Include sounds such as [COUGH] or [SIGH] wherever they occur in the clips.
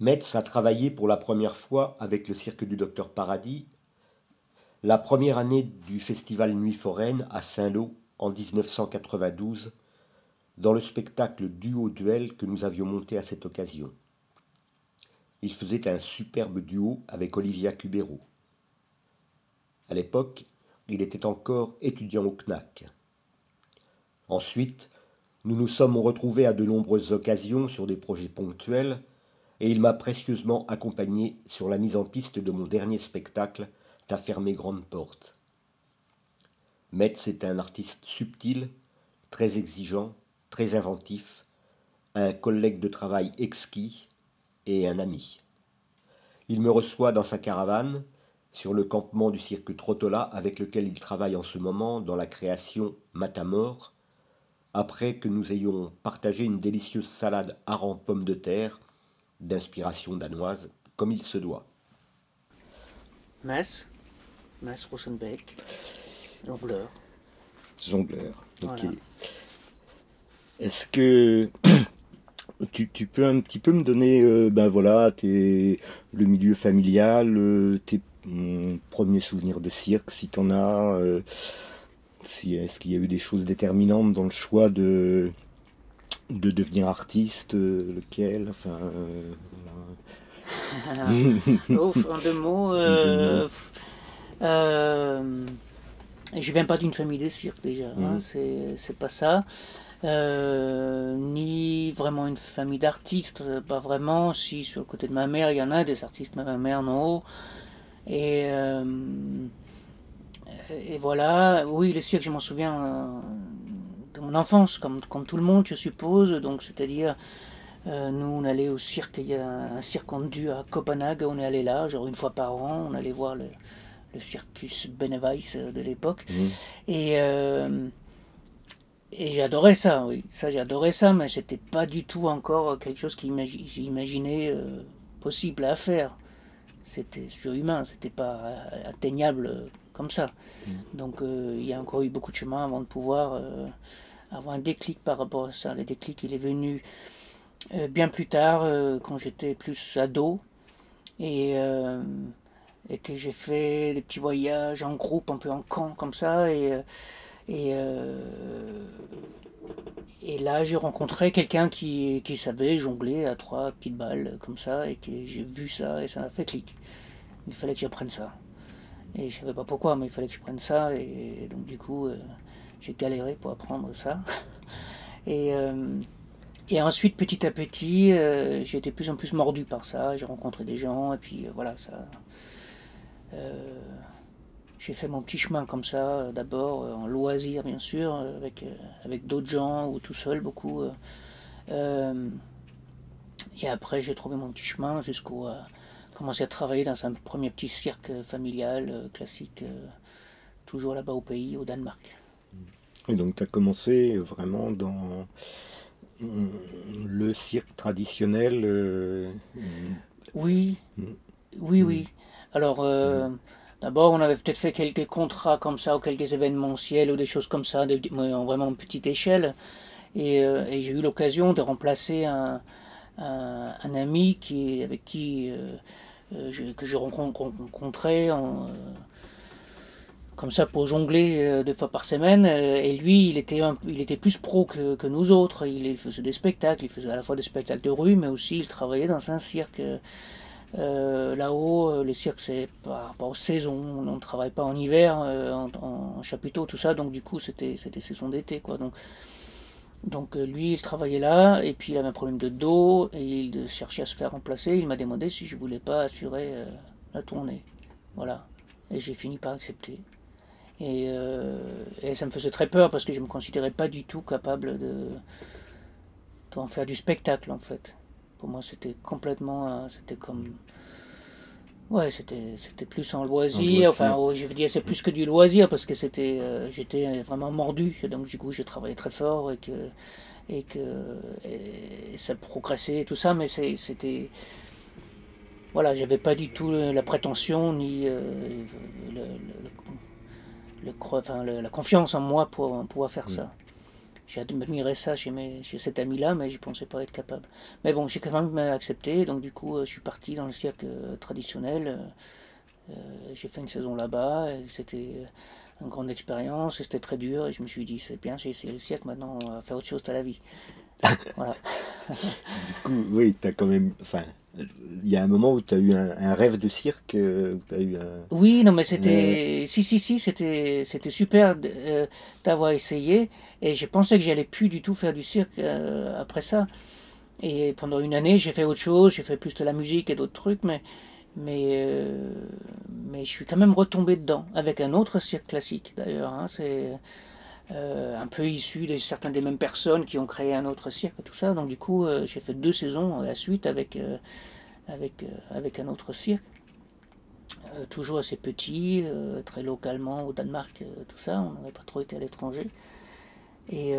Metz a travaillé pour la première fois avec le cirque du Docteur Paradis la première année du festival Nuit foraine à Saint-Lô en 1992 dans le spectacle Duo-Duel que nous avions monté à cette occasion. Il faisait un superbe duo avec Olivia Cubero. À l'époque, il était encore étudiant au CNAC. Ensuite, nous nous sommes retrouvés à de nombreuses occasions sur des projets ponctuels et il m'a précieusement accompagné sur la mise en piste de mon dernier spectacle, Ta fermée grande porte. Metz est un artiste subtil, très exigeant, très inventif, un collègue de travail exquis et un ami. Il me reçoit dans sa caravane, sur le campement du cirque Trottola avec lequel il travaille en ce moment dans la création Matamor, après que nous ayons partagé une délicieuse salade hareng pommes de terre d'inspiration danoise, comme il se doit. Metz, Metz Rosenbeck, jongleur. Jongleur, ok. Est-ce que [CLEARS THROAT] tu, peux un petit peu me donner euh, ben voilà, tes, le milieu familial, euh, tes mm, premiers souvenirs de cirque, si tu en as euh, si, Est-ce qu'il y a eu des choses déterminantes dans le choix de, de devenir artiste, euh, lequel, enfin. Euh, [LAUGHS] en deux mots. Euh, euh, je viens pas d'une famille de cirque déjà, hein, mhm. c'est pas ça. ni vraiment une famille d'artistes, pas vraiment. Si sur le côté de ma mère, il y en a des artistes, ma mère non. Et, et voilà, oui, le cirque, je m'en souviens mon enfance, comme, comme tout le monde, je suppose. Donc, c'est-à-dire, euh, nous, on allait au cirque, il y a un cirque dû à Copenhague, on est allé là, genre une fois par an, on allait voir le, le Circus Beneveiss de l'époque. Mmh. Et, euh, et j'adorais ça, oui, ça j'adorais ça, mais c'était pas du tout encore quelque chose que j'imaginais euh, possible à faire. C'était surhumain, c'était pas atteignable comme ça. Mmh. Donc il y a encore eu beaucoup de chemin avant de pouvoir avoir un déclic par rapport à ça. Le déclic, il est venu euh, bien plus tard, euh, quand j'étais plus ado, et, euh, et que j'ai fait des petits voyages en groupe, un peu en camp, comme ça, et, et, là j'ai rencontré quelqu'un qui, qui savait jongler à trois petites balles, comme ça, et que j'ai vu ça, et ça m'a fait clic. Il fallait que j'apprenne ça. Et je savais pas pourquoi, mais il fallait que je prenne ça, et donc du coup j'ai galéré pour apprendre ça. [LAUGHS] Et, euh, et ensuite, petit à petit, euh, j'ai été plus en plus mordu par ça. J'ai rencontré des gens, et puis euh, voilà, ça. j'ai fait mon petit chemin comme ça, d'abord en loisir, bien sûr, avec, avec d'autres gens ou tout seul, beaucoup. et après, j'ai trouvé mon petit chemin jusqu'au. commencer à travailler dans un premier petit cirque familial classique, toujours là-bas au pays, au Danemark. Et donc tu as commencé vraiment dans le cirque traditionnel euh, Oui, mm. oui, oui. Alors, euh, mm. d'abord, on avait peut-être fait quelques contrats comme ça, ou quelques événementiels, ou des choses comme ça, de, en vraiment petite échelle. Et, euh, et j'ai eu l'occasion de remplacer un, un, ami qui, avec qui que j'ai rencontré en comme ça pour jongler euh, deux fois par semaine. Euh, et lui, il était, il était plus pro que, que, nous autres. Il, faisait des spectacles, il faisait à la fois des spectacles de rue, mais aussi il travaillait dans un cirque. Euh, Là-haut, les cirques, c'est par rapport aux saisons. On ne travaille pas en hiver, en, chapiteau, tout ça. Donc, du coup, c'était des saisons d'été. quoi. Donc, donc lui, il travaillait là, et puis il avait un problème de dos, et il cherchait à se faire remplacer. Il m'a demandé si je voulais pas assurer la tournée. Voilà. Et j'ai fini par accepter. Euh, et, ça me faisait très peur parce que je ne me considérais pas du tout capable de, en faire du spectacle en fait. Pour moi c'était complètement, euh, c'était comme, ouais c'était c'était plus en loisir. Enfin je veux dire c'est plus que du loisir parce que c'était, euh, j'étais vraiment mordu. Donc du coup j'ai travaillé très fort et que et que ça progressait et tout ça, mais c'était voilà, j'avais pas du tout la prétention ni le, enfin, la confiance en moi pour pouvoir faire ça. J'admirais ça chez, mes, chez cet ami-là, mais je ne pensais pas être capable. Mais bon, j'ai quand même accepté, donc du coup, je suis parti dans le cirque traditionnel. j'ai fait une saison là-bas, c'était une grande expérience, c'était très dur, et je me suis dit, c'est bien, j'ai essayé le cirque, maintenant, on va faire autre chose à la vie. [LAUGHS] voilà. du coup, oui, tu as quand même. Enfin, il y a un moment où tu as eu un, rêve de cirque euh, as eu Oui, non, mais c'était. Si, si, si, c'était, super euh, d'avoir essayé. Et je pensais que j'allais plus du tout faire du cirque euh, après ça. Et pendant une année, j'ai fait autre chose. J'ai fait plus de la musique et d'autres trucs. Mais, mais, mais je suis quand même retombé dedans. Avec un autre cirque classique, d'ailleurs. Hein, c'est. Un peu issu de certaines des mêmes personnes qui ont créé un autre cirque tout ça. Donc du coup, j'ai fait deux saisons à la suite avec avec, euh, avec un autre cirque. Euh, toujours assez petit, euh, très localement au Danemark, tout ça, on n'avait pas trop été à l'étranger. Et,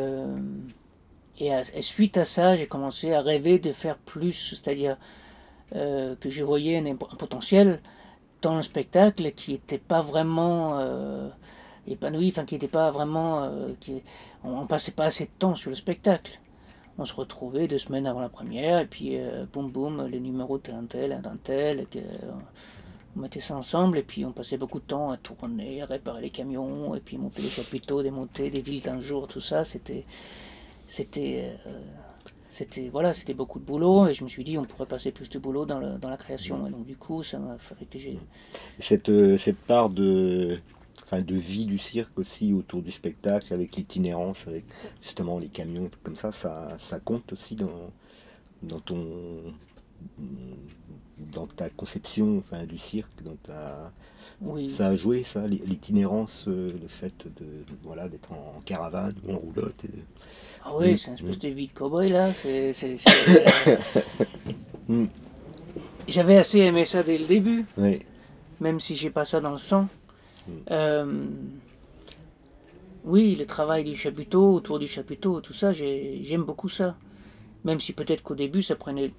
et, suite à ça, j'ai commencé à rêver de faire plus, c'est-à-dire que je voyais un, potentiel dans le spectacle qui n'était pas vraiment épanoui, enfin qui n'était pas vraiment, qui, on, ne passait pas assez de temps sur le spectacle on se retrouvait deux semaines avant la première, et puis euh, boum boum, les numéros d'un tel, d'un tel, euh, on mettait ça ensemble, et puis on passait beaucoup de temps à tourner, à réparer les camions, et puis monter les chapiteaux, démonter des villes d'un jour, tout ça, c'était. C'était. Euh, c'était voilà c'était beaucoup de boulot et je me suis dit on pourrait passer plus de boulot dans, dans la création et donc du coup ça m'a fait que cette, cette part de de vie du cirque aussi autour du spectacle, avec l'itinérance, avec justement les camions, comme ça, ça, ça compte aussi dans, dans ton dans ta conception enfin, du cirque, dans ta... Oui. ça a joué ça, l'itinérance, euh, le fait de, voilà d'être en caravane ou en roulotte. Ah oui, c'est une espèce de vie de cowboy là. C'est, [LAUGHS] mm. J'avais assez aimé ça dès le début, oui. même si j'ai pas ça dans le sang. Euh, oui, le travail du chapiteau, autour du chapiteau, tout ça, j'aime beaucoup ça. Même si peut-être qu'au début, ça prenait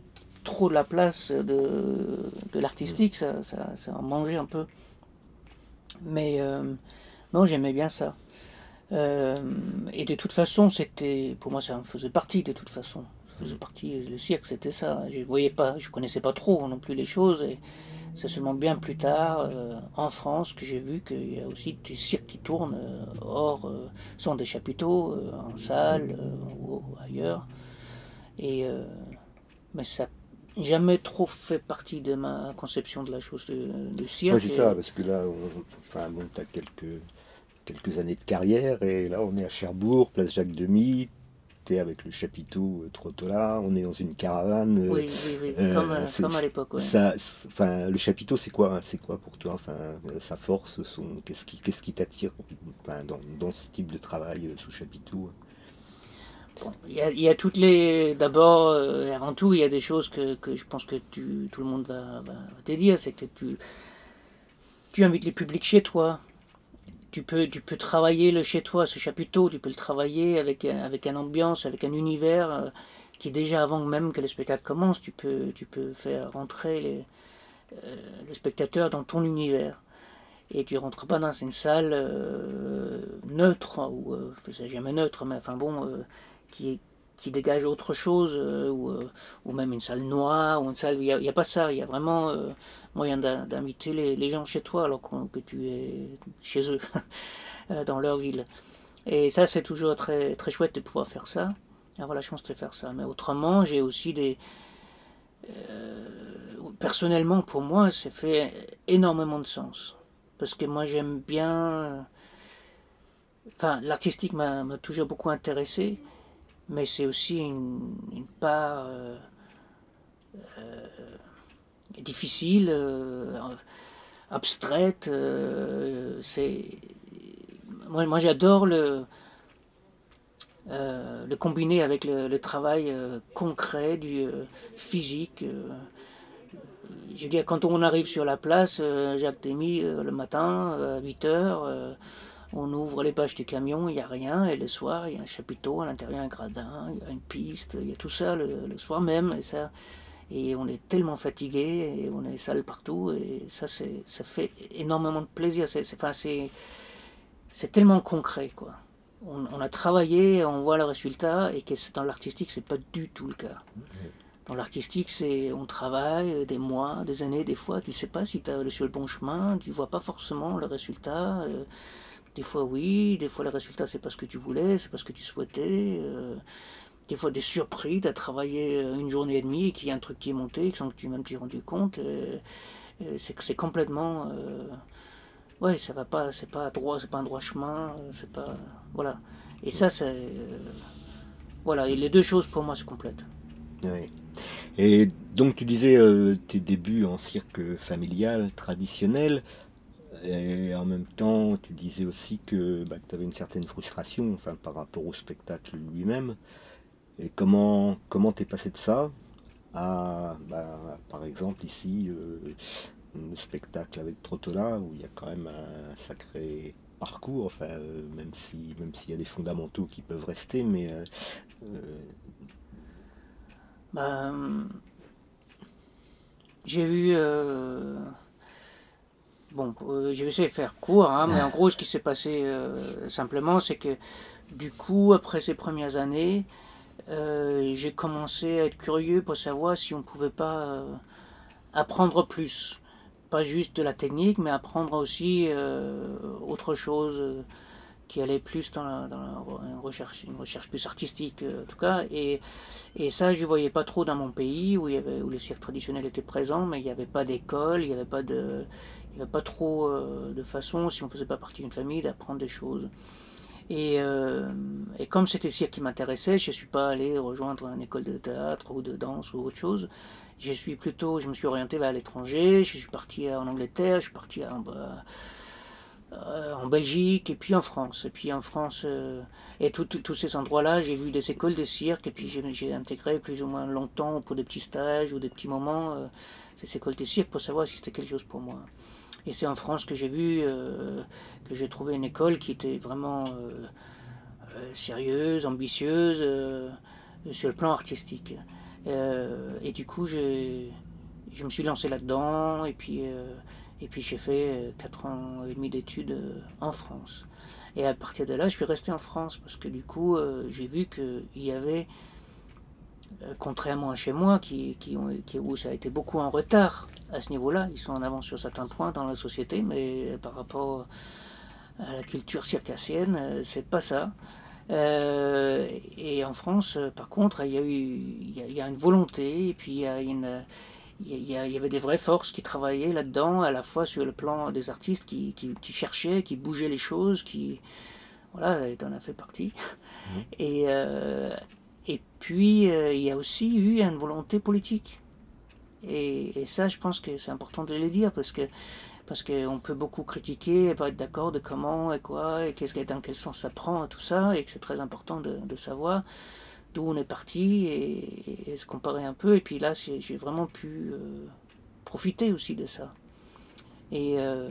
trop de la place de, de l'artistique, ça, ça, ça, en mangeait un peu. Mais euh, non, j'aimais bien ça. Euh, et de toute façon, c'était, pour moi, ça faisait partie de toute façon. Ça faisait partie, le cirque, c'était ça. Je voyais pas, je connaissais pas trop non plus les choses. Et, c'est seulement bien plus tard, euh, en France, que j'ai vu qu'il y a aussi des cirques qui tournent euh, hors, euh, sans des chapiteaux, en salle ou ailleurs. Et, mais ça n'a jamais trop fait partie de ma conception de la chose de, cirque. Oui, c'est ça, parce que là, enfin, bon, tu as quelques, quelques années de carrière, et là, on est à Cherbourg, place Jacques Demy, avec le chapiteau euh, Trottola, on est dans une caravane. Euh, oui, oui, oui. Euh, comme, à l'époque. Ça, enfin, le chapiteau, c'est quoi, c'est quoi pour toi enfin, Sa force, son, qu'est-ce qui, qu'est-ce qui t'attire dans, dans, ce type de travail sous chapiteau? Il y, a, toutes les. D'abord, avant tout, il y a des choses que, que je pense que tu, tout le monde va, va, te dire. C'est que tu, tu invites les publics chez toi tu peux, tu peux travailler le chez toi, ce chapiteau, tu peux le travailler avec, avec une ambiance, avec un univers euh, qui déjà avant même que le spectacle commence, tu peux, tu peux faire rentrer les, euh, le spectateur dans ton univers. Et tu rentres pas dans une salle euh, neutre, ou c'est jamais neutre, mais enfin bon, qui est qui dégage autre chose, euh, ou, euh, ou, même une salle noire, ou une salle. Il n'y a, pas ça, il y a vraiment euh, moyen d'inviter les, gens chez toi alors que tu es chez eux, [LAUGHS] dans leur ville. Et ça, c'est toujours très, très chouette de pouvoir faire ça, avoir la chance de faire ça. Mais autrement, j'ai aussi des. personnellement, pour moi, ça fait énormément de sens. Parce que moi, j'aime bien. Enfin, l'artistique m'a toujours beaucoup intéressé mais c'est aussi une, part euh, euh, difficile, euh, abstraite. c'est moi, moi j'adore le le combiner avec le, travail concret du physique. je veux dire, quand on arrive sur la place, Jacques Demy, le matin, à 8 heures, on ouvre les pages du camion, il n'y a rien, et le soir, il y a un chapiteau, à l'intérieur un gradin, il y a une piste, il y a tout ça le, soir même, et ça, et on est tellement fatigué, et on est sale partout, et ça, c'est, ça fait énormément de plaisir. C'est, enfin, c'est, c'est tellement concret, quoi. on, a travaillé, on voit le résultat, et que dans l'artistique, c'est pas du tout le cas. Dans l'artistique, c'est on travaille des mois, des années, des fois, tu sais pas si tu es sur le bon chemin, tu vois pas forcément le résultat. Euh, des fois oui, des fois le résultat c'est pas ce que tu voulais, c'est pas ce que tu souhaitais. Euh, des fois des surpris, tu as travaillé une journée et demie et qu'il y a un truc qui est monté sans que tu même t'y rendu compte. c'est c'est complètement euh, ouais ça va pas c'est pas droit c'est pas un droit chemin c'est pas voilà et ça c'est voilà les deux choses pour moi se complètent oui. Et donc tu disais euh, tes débuts en cirque familial traditionnel, et en même temps tu disais aussi que bah, tu avais une certaine frustration enfin, par rapport au spectacle lui-même. Et comment comment t'es passé de ça à, bah, par exemple ici, euh, le spectacle avec Trottola, où il y a quand même un sacré parcours, enfin, euh, même si même s'il y a des fondamentaux qui peuvent rester, mais ben, j'ai eu. Euh, bon, euh, j'ai essayé de faire court, hein, mais en gros, ce qui s'est passé euh, simplement, c'est que du coup, après ces premières années, j'ai commencé à être curieux pour savoir si on pouvait pas apprendre plus. Pas juste de la technique, mais apprendre aussi autre chose qui allait plus dans, une, recherche, plus artistique euh, en tout cas. Et, ça, je ne voyais pas trop dans mon pays où, il y avait, où les cirques traditionnels étaient présents, mais il n'y avait pas d'école, il n'y avait. Il avait pas trop euh, de façon, si on ne faisait pas partie d'une famille, d'apprendre des choses. Et, euh, et comme c'était cirque qui m'intéressait, je ne suis pas allé rejoindre une école de théâtre ou de danse ou autre chose. Je suis plutôt, je me suis orienté vers l'étranger, je suis parti en Angleterre, je suis parti à, euh, en Belgique et puis en France. Et puis en France, euh, et tous ces endroits-là, j'ai vu des écoles de cirque et puis j'ai intégré plus ou moins longtemps pour des petits stages ou des petits moments euh, ces écoles de cirque pour savoir si c'était quelque chose pour moi. Et c'est en France que j'ai vu, que j'ai trouvé une école qui était vraiment sérieuse, ambitieuse sur le plan artistique. et du coup, je me suis lancé là-dedans et puis et puis j'ai fait 4 euh, ans et demi d'études euh, en France. Et à partir de là, je suis resté en France parce que du coup, euh, j'ai vu qu'il y avait, contrairement à chez moi, qui, qui, où ça a été beaucoup en retard à ce niveau-là, ils sont en avance sur certains points dans la société, mais par rapport la culture circassienne, c'est pas ça. et en France, par contre, il y a eu il y a, une volonté, et puis il y a une il y, avait des vraies forces qui travaillaient là-dedans, à la fois sur le plan des artistes qui, qui, cherchaient, qui bougeaient les choses, qui. Voilà, tu en as fait partie. Mmh. Et, euh, et puis, euh, il y a aussi eu une volonté politique. Et, et ça, je pense que c'est important de le dire, parce que parce qu'on peut beaucoup critiquer et pas être d'accord de comment et quoi, et qu'est-ce, dans quel sens ça prend, tout ça, et que c'est très important de, de savoir d'où on est parti et, se comparer un peu. Et puis là, j'ai vraiment pu euh, profiter aussi de ça. Et, euh,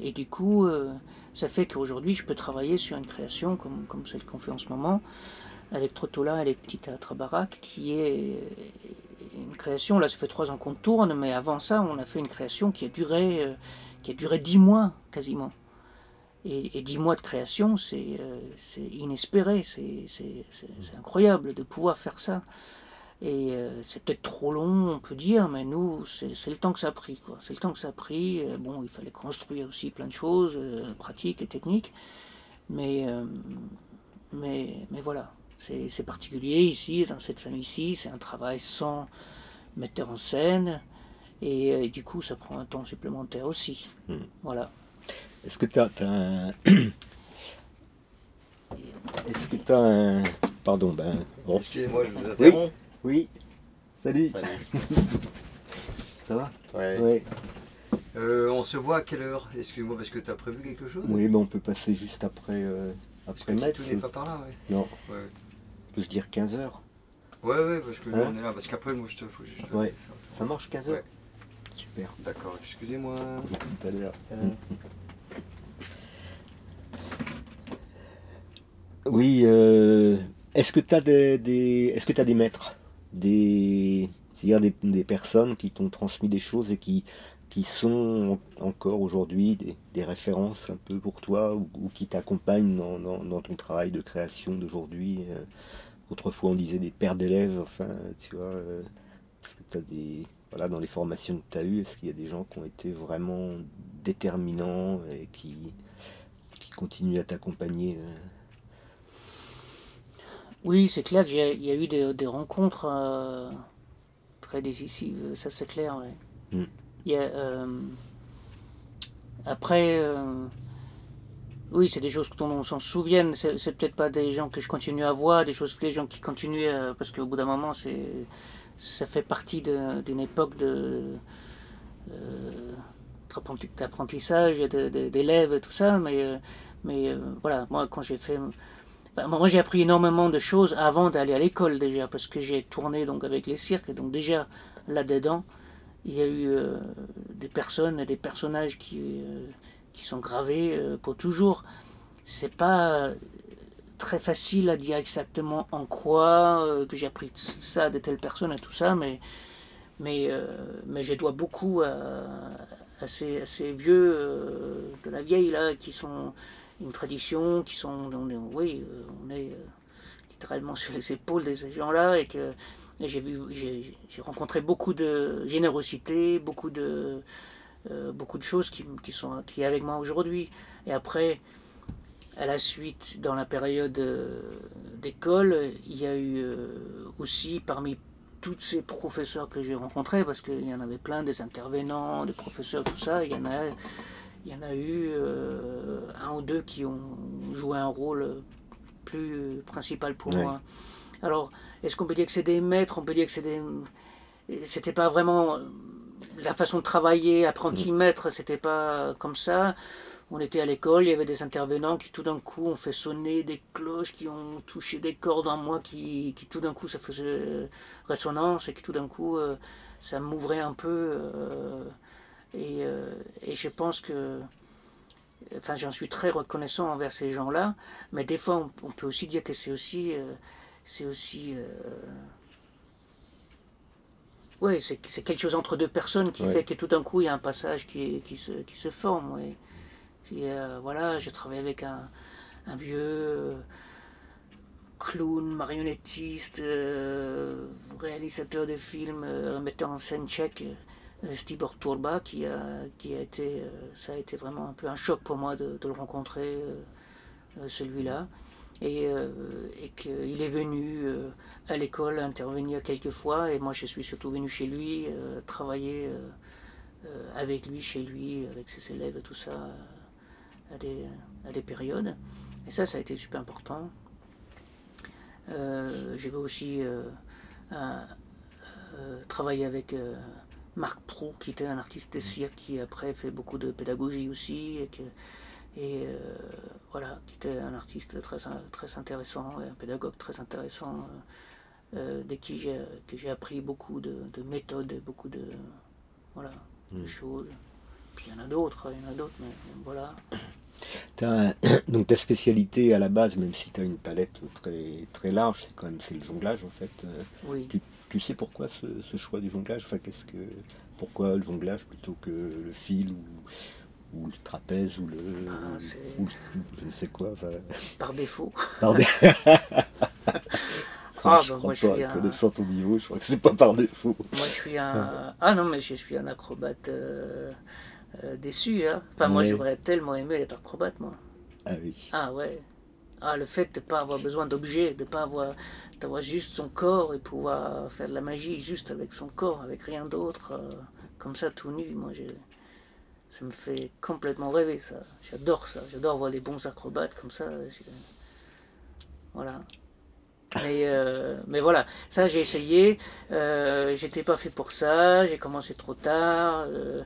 et du coup, euh, ça fait qu'aujourd'hui, je peux travailler sur une création comme, comme celle qu'on fait en ce moment, avec Trottola et les petits théâtres baraques, qui est une création, là ça fait trois ans qu'on tourne, mais avant ça, on a fait une création qui a duré, qui a duré dix mois quasiment. Et, dix mois de création, c'est euh, inespéré, c'est incroyable de pouvoir faire ça. Et euh, c'est peut-être trop long, on peut dire, mais nous, c'est le temps que ça a pris. C'est le temps que ça a pris. Euh, bon, il fallait construire aussi plein de choses, pratiques et techniques. Mais, mais, mais voilà, c'est particulier ici, dans cette famille-ci. C'est un travail sans metteur en scène. Et, du coup, ça prend un temps supplémentaire aussi. Hmm. Voilà. Est-ce que tu as, un. [COUGHS] Est-ce que tu as un. Pardon, ben. Excusez-moi, je vous interromps. Oui. Salut. Salut. [LAUGHS] Ça va? Ouais. Euh, on se voit à quelle heure? Excuse-moi, parce que tu as prévu quelque chose? Oui, ben on peut passer juste après. Euh, après parce que tu n'es pas par là, ouais. Non. Ouais. On peut se dire 15h. Ouais, ouais, parce que hein? on est là. Parce qu'après, moi, je te. Faut juste ouais. Ça marche 15h ouais. Super. D'accord, excusez-moi. Tout à l'heure. Oui, euh, est-ce que tu as des, est-ce que tu as des maîtres, des, c'est-à-dire des, personnes qui t'ont transmis des choses et qui qui sont encore aujourd'hui des, références un peu pour toi ou, qui t'accompagnent dans, ton travail de création d'aujourd'hui? Autrefois, on disait des pères d'élèves, enfin, tu vois. Est-ce que tu as des. Voilà, dans les formations que tu as eues, est-ce qu'il y a des gens qui ont été vraiment déterminants et qui, qui continuent à t'accompagner Oui, c'est clair qu'il y, a eu des, rencontres très décisives, ça c'est clair. Hmm. Il y a, euh, après, euh, oui, c'est des choses dont on s'en souvienne. C'est peut-être pas des gens que je continue à voir, des choses des gens qui continuent euh, parce qu'au bout d'un moment, c'est ça fait partie d'une époque de d'apprentissage, d'élèves et tout ça. Mais mais voilà, moi quand j'ai fait moi, j'ai appris énormément de choses avant d'aller à l'école déjà, parce que j'ai tourné donc avec les cirques, donc déjà là-dedans, il y a eu euh, des personnes et des personnages qui, euh, qui sont gravés euh, pour toujours. C'est pas très facile à dire exactement en quoi que j'ai appris ça de telle personne et tout ça, mais, mais, mais je dois beaucoup à, ces, vieux de la vieille là qui sont une tradition, qui sont, oui, on est littéralement sur les épaules de ces gens-là et que j'ai vu, j'ai rencontré beaucoup de générosité, beaucoup de, euh, beaucoup de choses qui, qui sont qui avec moi aujourd'hui. Et après, à la suite, dans la période euh, d'école, il y a eu euh, aussi parmi tous ces professeurs que j'ai rencontrés, parce qu'il y en avait plein, des intervenants, des professeurs, tout ça, il y en a, il y en a eu un ou deux qui ont joué un rôle plus principal pour moi. Alors, est-ce qu'on peut dire que c'est des maîtres On peut dire que c'est des. C'était pas vraiment la façon de travailler, apprenti-maître, c'était pas comme ça. On était à l'école, il y avait des intervenants qui tout d'un coup ont fait sonner des cloches, qui ont touché des cordes en moi, qui, qui tout d'un coup ça faisait résonance et qui tout d'un coup euh, ça m'ouvrait un peu. Euh, et, euh, et, je pense que. Enfin, j'en suis très reconnaissant envers ces gens-là, mais des fois on, peut aussi dire que c'est aussi c'est aussi. Euh... Ouais, c'est quelque chose entre deux personnes qui fait que tout d'un coup il y a un passage qui, qui, se, qui se forme. Ouais. Euh, voilà, j'ai travaillé avec un, un vieux euh, clown, marionnettiste, euh, réalisateur de films, metteur en scène tchèque, Stibor Turba, qui a, qui a été. ça a été vraiment un peu un choc pour moi de, le rencontrer, celui-là et, euh, et qu'il est venu euh, à l'école intervenir quelques fois et moi je suis surtout venu chez lui euh, travailler avec lui chez lui avec ses élèves et tout ça à des, à des périodes et ça ça a été super important j'ai aussi travailler avec Marc Prou qui était un artiste de cirque qui après fait beaucoup de pédagogie aussi et que et euh, voilà, qui était un artiste très, très intéressant, et un pédagogue très intéressant, euh, euh, de qui j'ai appris beaucoup de, méthodes et beaucoup de, voilà, hmm. choses. Puis il y en a d'autres, il y en a d'autres, mais voilà. [COUGHS] donc ta spécialité à la base, même si tu as une palette très, très large, c'est quand même c'est le jonglage en fait. Oui. Tu, tu, sais pourquoi ce, ce, choix du jonglage? Enfin, qu'est-ce que, Pourquoi le jonglage plutôt que le fil ou, ou le trapèze ou le, ah, je ne sais quoi. Par défaut. Par défaut. [LAUGHS] [LAUGHS] ah, je bah, crois pas, un... connaissant ton niveau, je crois que c'est pas par défaut. Moi, je suis un. Ah non, mais je suis un acrobate euh, euh, déçu. Hein. Enfin, moi, j'aurais tellement aimé être acrobate, moi. Ah oui. Ah ouais. Ah, le fait de ne pas avoir besoin d'objets, de ne pas avoir d'avoir juste son corps et pouvoir faire de la magie juste avec son corps, avec rien d'autre, euh, comme ça tout nu. Moi, j'ai ça me fait complètement rêver ça. J'adore ça. J'adore voir les bons acrobates comme ça. Voilà. Mais, euh, mais voilà, ça j'ai essayé. Euh, J'étais pas fait pour ça. J'ai commencé trop tard. Euh,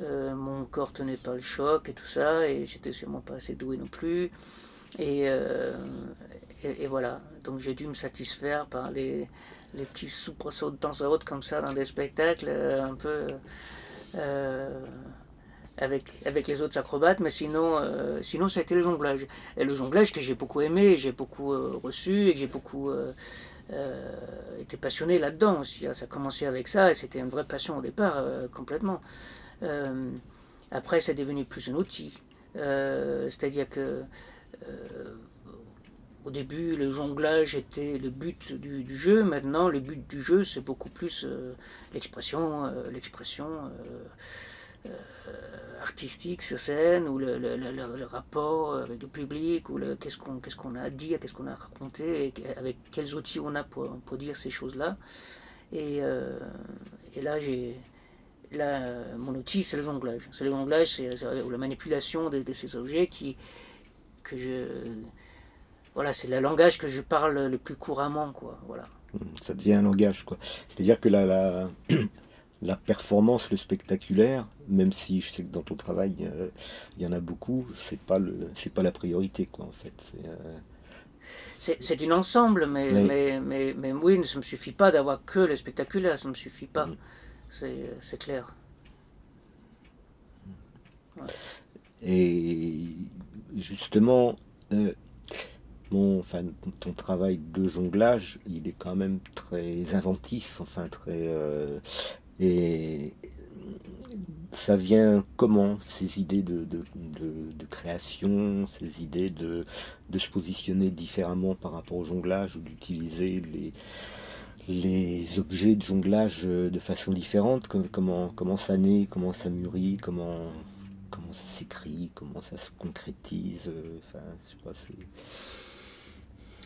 euh, mon corps tenait pas le choc et tout ça. Et j'étais sûrement pas assez doué non plus. Et, et, voilà. Donc j'ai dû me satisfaire par les, les petits soubresauts de temps à autre comme ça dans des spectacles un peu avec, avec les autres acrobates, mais sinon, euh, sinon ça a été le jonglage. Et le jonglage que j'ai beaucoup aimé, j'ai beaucoup euh, reçu et j'ai beaucoup euh, été passionné là-dedans aussi. Ça a commencé avec ça et c'était une vraie passion au départ, complètement. Après, c'est devenu plus un outil. C'est-à-dire que au début, le jonglage était le but du, jeu. Maintenant, le but du jeu, c'est beaucoup plus euh, l'expression, euh, l'expression euh, artistique sur scène, ou le, le, rapport avec le public, ou qu'est-ce qu'on qu'est-ce a dit, qu'est-ce qu'on a raconté, et avec quels outils on a pour, pour dire ces choses-là. Et, et, là, j'ai là, mon outil, c'est le jonglage. C'est le jonglage, c'est la manipulation de, de, ces objets qui que je voilà, c'est le langage que je parle le plus couramment, quoi. Voilà. Hmm, ça devient un langage, quoi. C'est-à-dire que la, la, [CLEARS THROAT] la, performance, le spectaculaire, même si je sais que dans ton travail, il y en a beaucoup, c'est pas le, c'est pas la priorité, quoi, en fait. C'est, euh, c'est, un ensemble, mais, mais, mais, mais, oui, ça ne me suffit pas d'avoir que le spectaculaire, ça ne me suffit pas. C'est, clair. Et justement, euh, enfin, ton travail de jonglage, il est quand même très inventif, enfin très euh, et ça vient comment ces idées de, création, ces idées de, se positionner différemment par rapport au jonglage ou d'utiliser les, les objets de jonglage de façon différente, comment, comment ça naît, comment ça mûrit, comment, comment ça s'écrit, comment ça se concrétise, euh, enfin, je sais pas,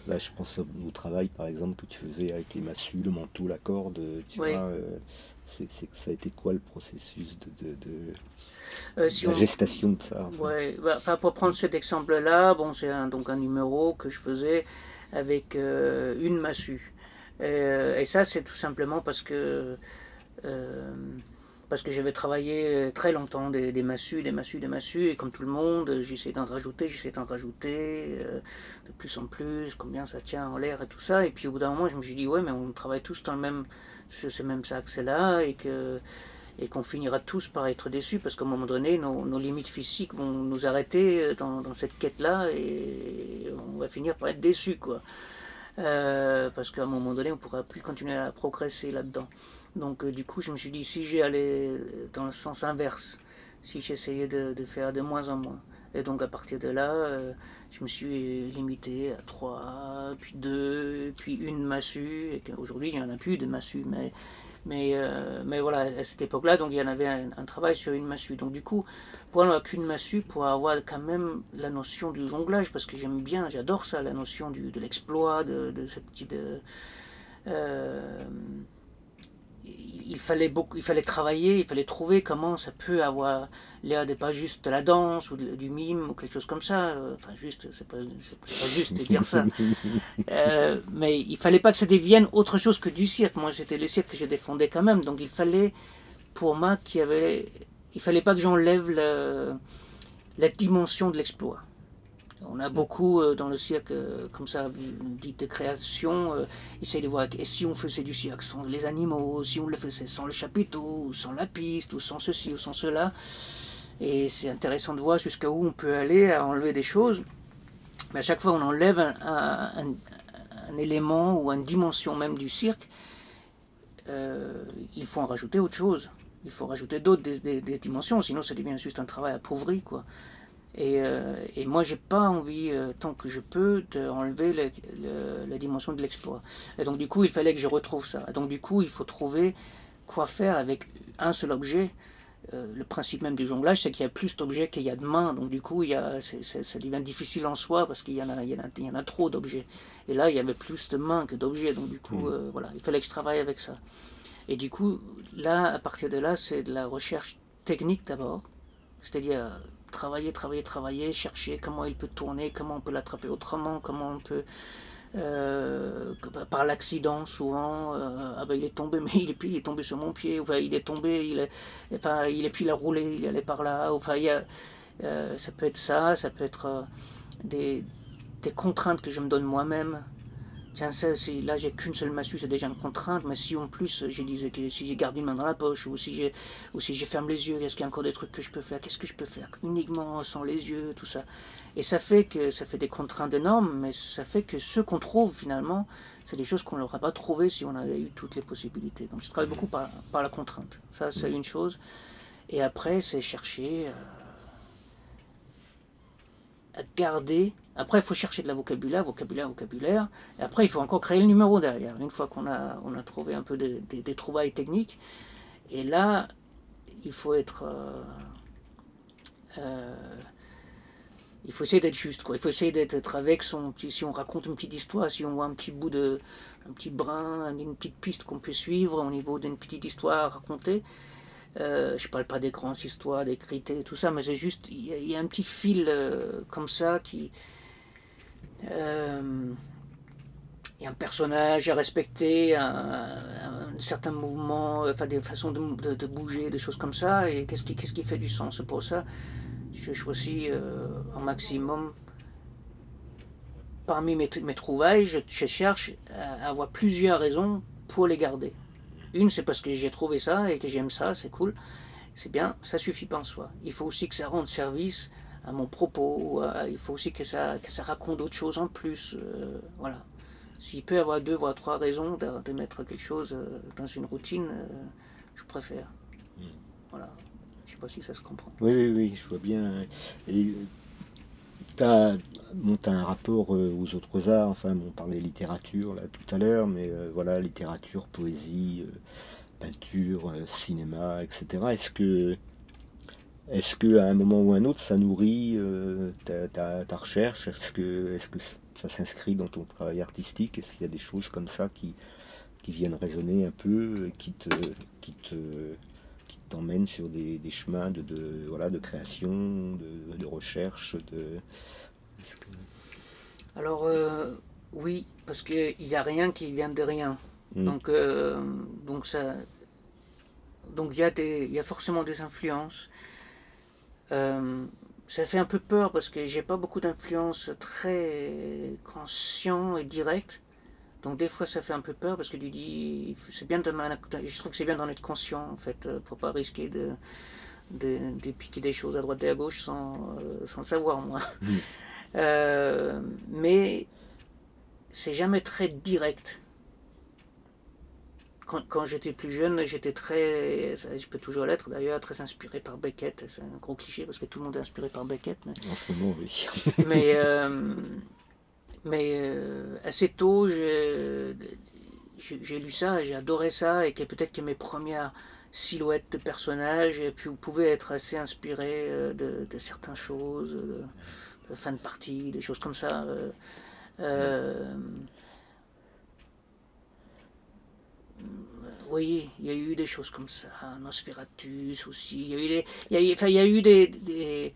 Là, je pense au travail, par exemple, que tu faisais avec les massues, le manteau, la corde. Tu vois, euh, c'est, ça a été quoi le processus de, de, euh, la gestation de ça ouais, bah, enfin, Pour prendre cet exemple-là, bon, c'est un, donc un numéro que je faisais avec euh, une massue. Et ça, c'est tout simplement parce que parce que j'avais travaillé euh, très longtemps des, massues, des massues, des massues, et comme tout le monde, j'essaie d'en rajouter, j'essaie d'en rajouter euh, de plus en plus, combien ça tient en l'air et tout ça. Et puis au bout d'un moment, je me suis dit, ouais, mais on travaille tous dans le même, sur ce même axe-là, et que et qu'on finira tous par être déçus parce qu'à un moment donné, nos, limites physiques vont nous arrêter euh, dans, dans cette quête-là et on va finir par être déçus, quoi. Parce qu'à un moment donné, on ne pourra plus continuer à progresser là-dedans. Donc euh, du coup, je me suis dit, si j'allais dans le sens inverse, si j'essayais de, faire de moins en moins. Et donc à partir de là, euh, je me suis limité à trois, puis deux, puis une massue. Et qu'aujourd'hui, il n'y en a plus de massue. Mais, mais, euh, mais voilà, à cette époque-là, donc il y en avait un, travail sur une massue. Donc du coup, pour avoir qu'une massue, pour avoir quand même la notion du jonglage, parce que j'aime bien, j'adore ça, la notion du, de l'exploit, de, de ce petit... De, il fallait beaucoup, il fallait travailler, il fallait trouver comment ça peut avoir l'air de pas juste de la danse ou du mime ou quelque chose comme ça. Euh, enfin, juste, c'est pas, pas juste de dire ça. [LAUGHS] Euh, mais il fallait pas que ça devienne autre chose que du cirque. Moi, c'était le cirque que je défendais quand même. Donc, il fallait, pour moi, qu'il y avait, il fallait pas que j'enlève la dimension de l'exploit. On a beaucoup euh, dans le cirque, euh, comme ça, dit de création, euh, essayer de voir et si on faisait du cirque sans les animaux, si on le faisait sans le chapiteau, ou sans la piste, ou sans ceci, ou sans cela. Et c'est intéressant de voir jusqu'à où on peut aller à enlever des choses. Mais à chaque fois on enlève un, élément ou une dimension même du cirque, il faut en rajouter autre chose. Il faut rajouter d'autres des, dimensions, sinon ça devient juste un travail appauvri. quoi. Et, euh, et moi, j'ai pas envie, euh, tant que je peux, d'enlever la dimension de l'exploit. Et donc, du coup, il fallait que je retrouve ça. Et donc, du coup, il faut trouver quoi faire avec un seul objet. Euh, le principe même du jonglage, c'est qu'il y a plus d'objets qu'il y a de mains. Donc, du coup, il y a, ça devient difficile en soi parce qu'il y, en a, il y, en a, il y en a trop d'objets. Et là, il y avait plus de mains que d'objets. Donc, du coup, mmh. voilà, il fallait que je travaille avec ça. Et du coup, là, à partir de là, c'est de la recherche technique d'abord. C'est-à-dire travailler, travailler, travailler, chercher comment il peut tourner, comment on peut l'attraper autrement, comment on peut... Euh, par l'accident souvent euh, ah ben il est tombé [LAUGHS] mais il est il est tombé sur mon pied enfin il est tombé il est enfin il est puis il a roulé il allé par là enfin il y a, euh, ça peut être ça ça peut être des, des contraintes que je me donne moi-même Tiens, ça, si là j'ai qu'une seule massue, c'est déjà une contrainte, mais si en plus je disais que si j'ai gardé une main dans la poche, ou si j'ai ou si je ferme les yeux, est-ce qu'il y a encore des trucs que je peux faire? Qu'est-ce que je peux faire? Uniquement sans les yeux, tout ça. Et ça fait que ça fait des contraintes énormes, mais ça fait que ce qu'on trouve finalement, c'est des choses qu'on n'aurait pas trouvées si on avait eu toutes les possibilités. Donc je travaille beaucoup par, par la contrainte. Ça, c'est une chose. Et après, c'est chercher à garder. Après, il faut chercher de la vocabulaire, vocabulaire, vocabulaire. Et après, il faut encore créer le numéro derrière, une fois qu'on a, on a trouvé un peu des trouvailles techniques. Et là, il faut être. Euh, euh, il faut essayer d'être juste, quoi. Il faut essayer d'être avec son. Si on raconte une petite histoire, si on voit un petit bout de. un petit brin, une petite piste qu'on peut suivre au niveau d'une petite histoire à raconter. Euh, je parle pas des grandes histoires, des critères tout ça, mais c'est juste. Il y, a un petit fil euh, comme ça qui un personnage à respecter, un, certain mouvement, enfin des façons de, bouger, des choses comme ça, et qu'est-ce qui, fait du sens. Pour ça, je choisis euh, un maximum. Parmi mes, mes trouvailles, je, cherche à avoir plusieurs raisons pour les garder. Une, c'est parce que j'ai trouvé ça et que j'aime ça, c'est cool, c'est bien, ça suffit pas en soi. Il faut aussi que ça rende service à mon propos, il faut aussi que ça, que ça raconte d'autres choses en plus. Euh, voilà. S'il peut y avoir deux voire trois raisons de, mettre quelque chose euh, dans une routine, euh, je préfère. Hmm. Voilà. Je ne sais pas si ça se comprend. Oui, oui, oui, je vois bien. Et tu as, un rapport euh, aux autres arts, enfin, on parlait littérature là tout à l'heure, mais voilà, littérature, poésie, peinture, cinéma, etc. Est-ce que est-ce qu'à un moment ou un autre, ça nourrit ta, recherche? Est-ce que, est que ça s'inscrit dans ton travail artistique? Est-ce qu'il y a des choses comme ça qui, qui viennent résonner un peu, qui te, qui te, qui t'emmènent sur des, chemins de, de, voilà, de création, de, recherche de... Alors euh, oui, parce qu'il n'y a rien qui vient de rien. Hmm. Donc, euh, donc ça, donc il y a des, y a forcément des influences. Euh, ça fait un peu peur parce que j'ai pas beaucoup d'influence très conscient et direct. Donc des fois ça fait un peu peur parce que tu dis, c'est bien de, je trouve que c'est bien d'en être conscient en fait euh, pour pas risquer de, de, piquer des choses à droite et à gauche sans, euh, sans le savoir moi. [LAUGHS] Euh, mais c'est jamais très direct quand, j'étais plus jeune, j'étais très, je peux toujours l'être d'ailleurs, très inspiré par Beckett. C'est un gros cliché parce que tout le monde est inspiré par Beckett. Mais, en ce moment, oui. [LAUGHS] mais euh, mais euh, assez tôt, j'ai lu ça, j'ai adoré ça, et que peut-être que mes premières silhouettes de personnages puis vous pouvez être assez inspiré euh, de, de certaines choses, de, fin de partie, des choses comme ça. oui, il y a eu des choses comme ça, Nosferatus aussi, il y a eu des, il y a eu des, des,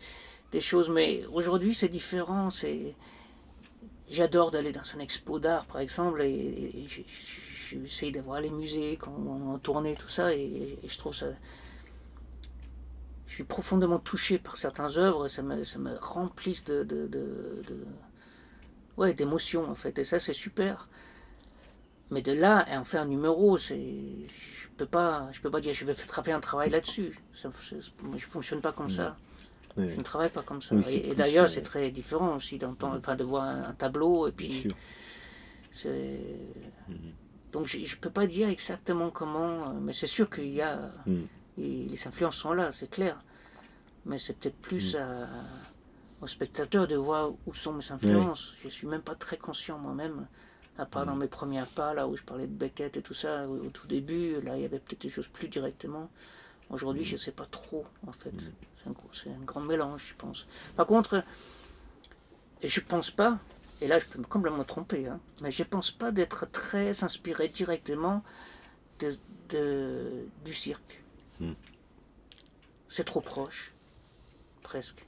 des choses, mais aujourd'hui c'est différent, c'est... J'adore d'aller dans un expo d'art, par exemple, et, j'essaye de voir les musées, quand on, tournait, tout ça, et, je trouve ça... Je suis profondément touché par certaines œuvres, ça me, ça me remplisse de, de, de, de ouais, d'émotions, en fait, et ça c'est super. Mais de là à en faire un numéro, c'est, je peux pas, je peux pas dire je vais faire un travail là-dessus. Ça, je fonctionne pas comme ça. Je ne travaille pas comme ça. et, d'ailleurs, c'est très différent aussi enfin, de voir un, tableau et puis. C'est... Mhm. Donc je ne peux pas dire exactement comment, mais c'est sûr qu'il y a. Mhm. les influences sont là, c'est clair. Mais c'est peut-être plus mhm. à, au spectateur de voir où sont mes influences. Je ne suis même pas très conscient moi-même à part dans mm. mes premières pas, là où je parlais de Beckett et tout ça, au, tout début, là il y avait peut-être des choses plus directement. Aujourd'hui, mm. je ne sais pas trop, en fait. Mm. C'est un, un, grand mélange, je pense. Par contre, je pense pas, et là je peux complètement me tromper, hein, mais je pense pas d'être très inspiré directement de, de du cirque. C'est trop proche, presque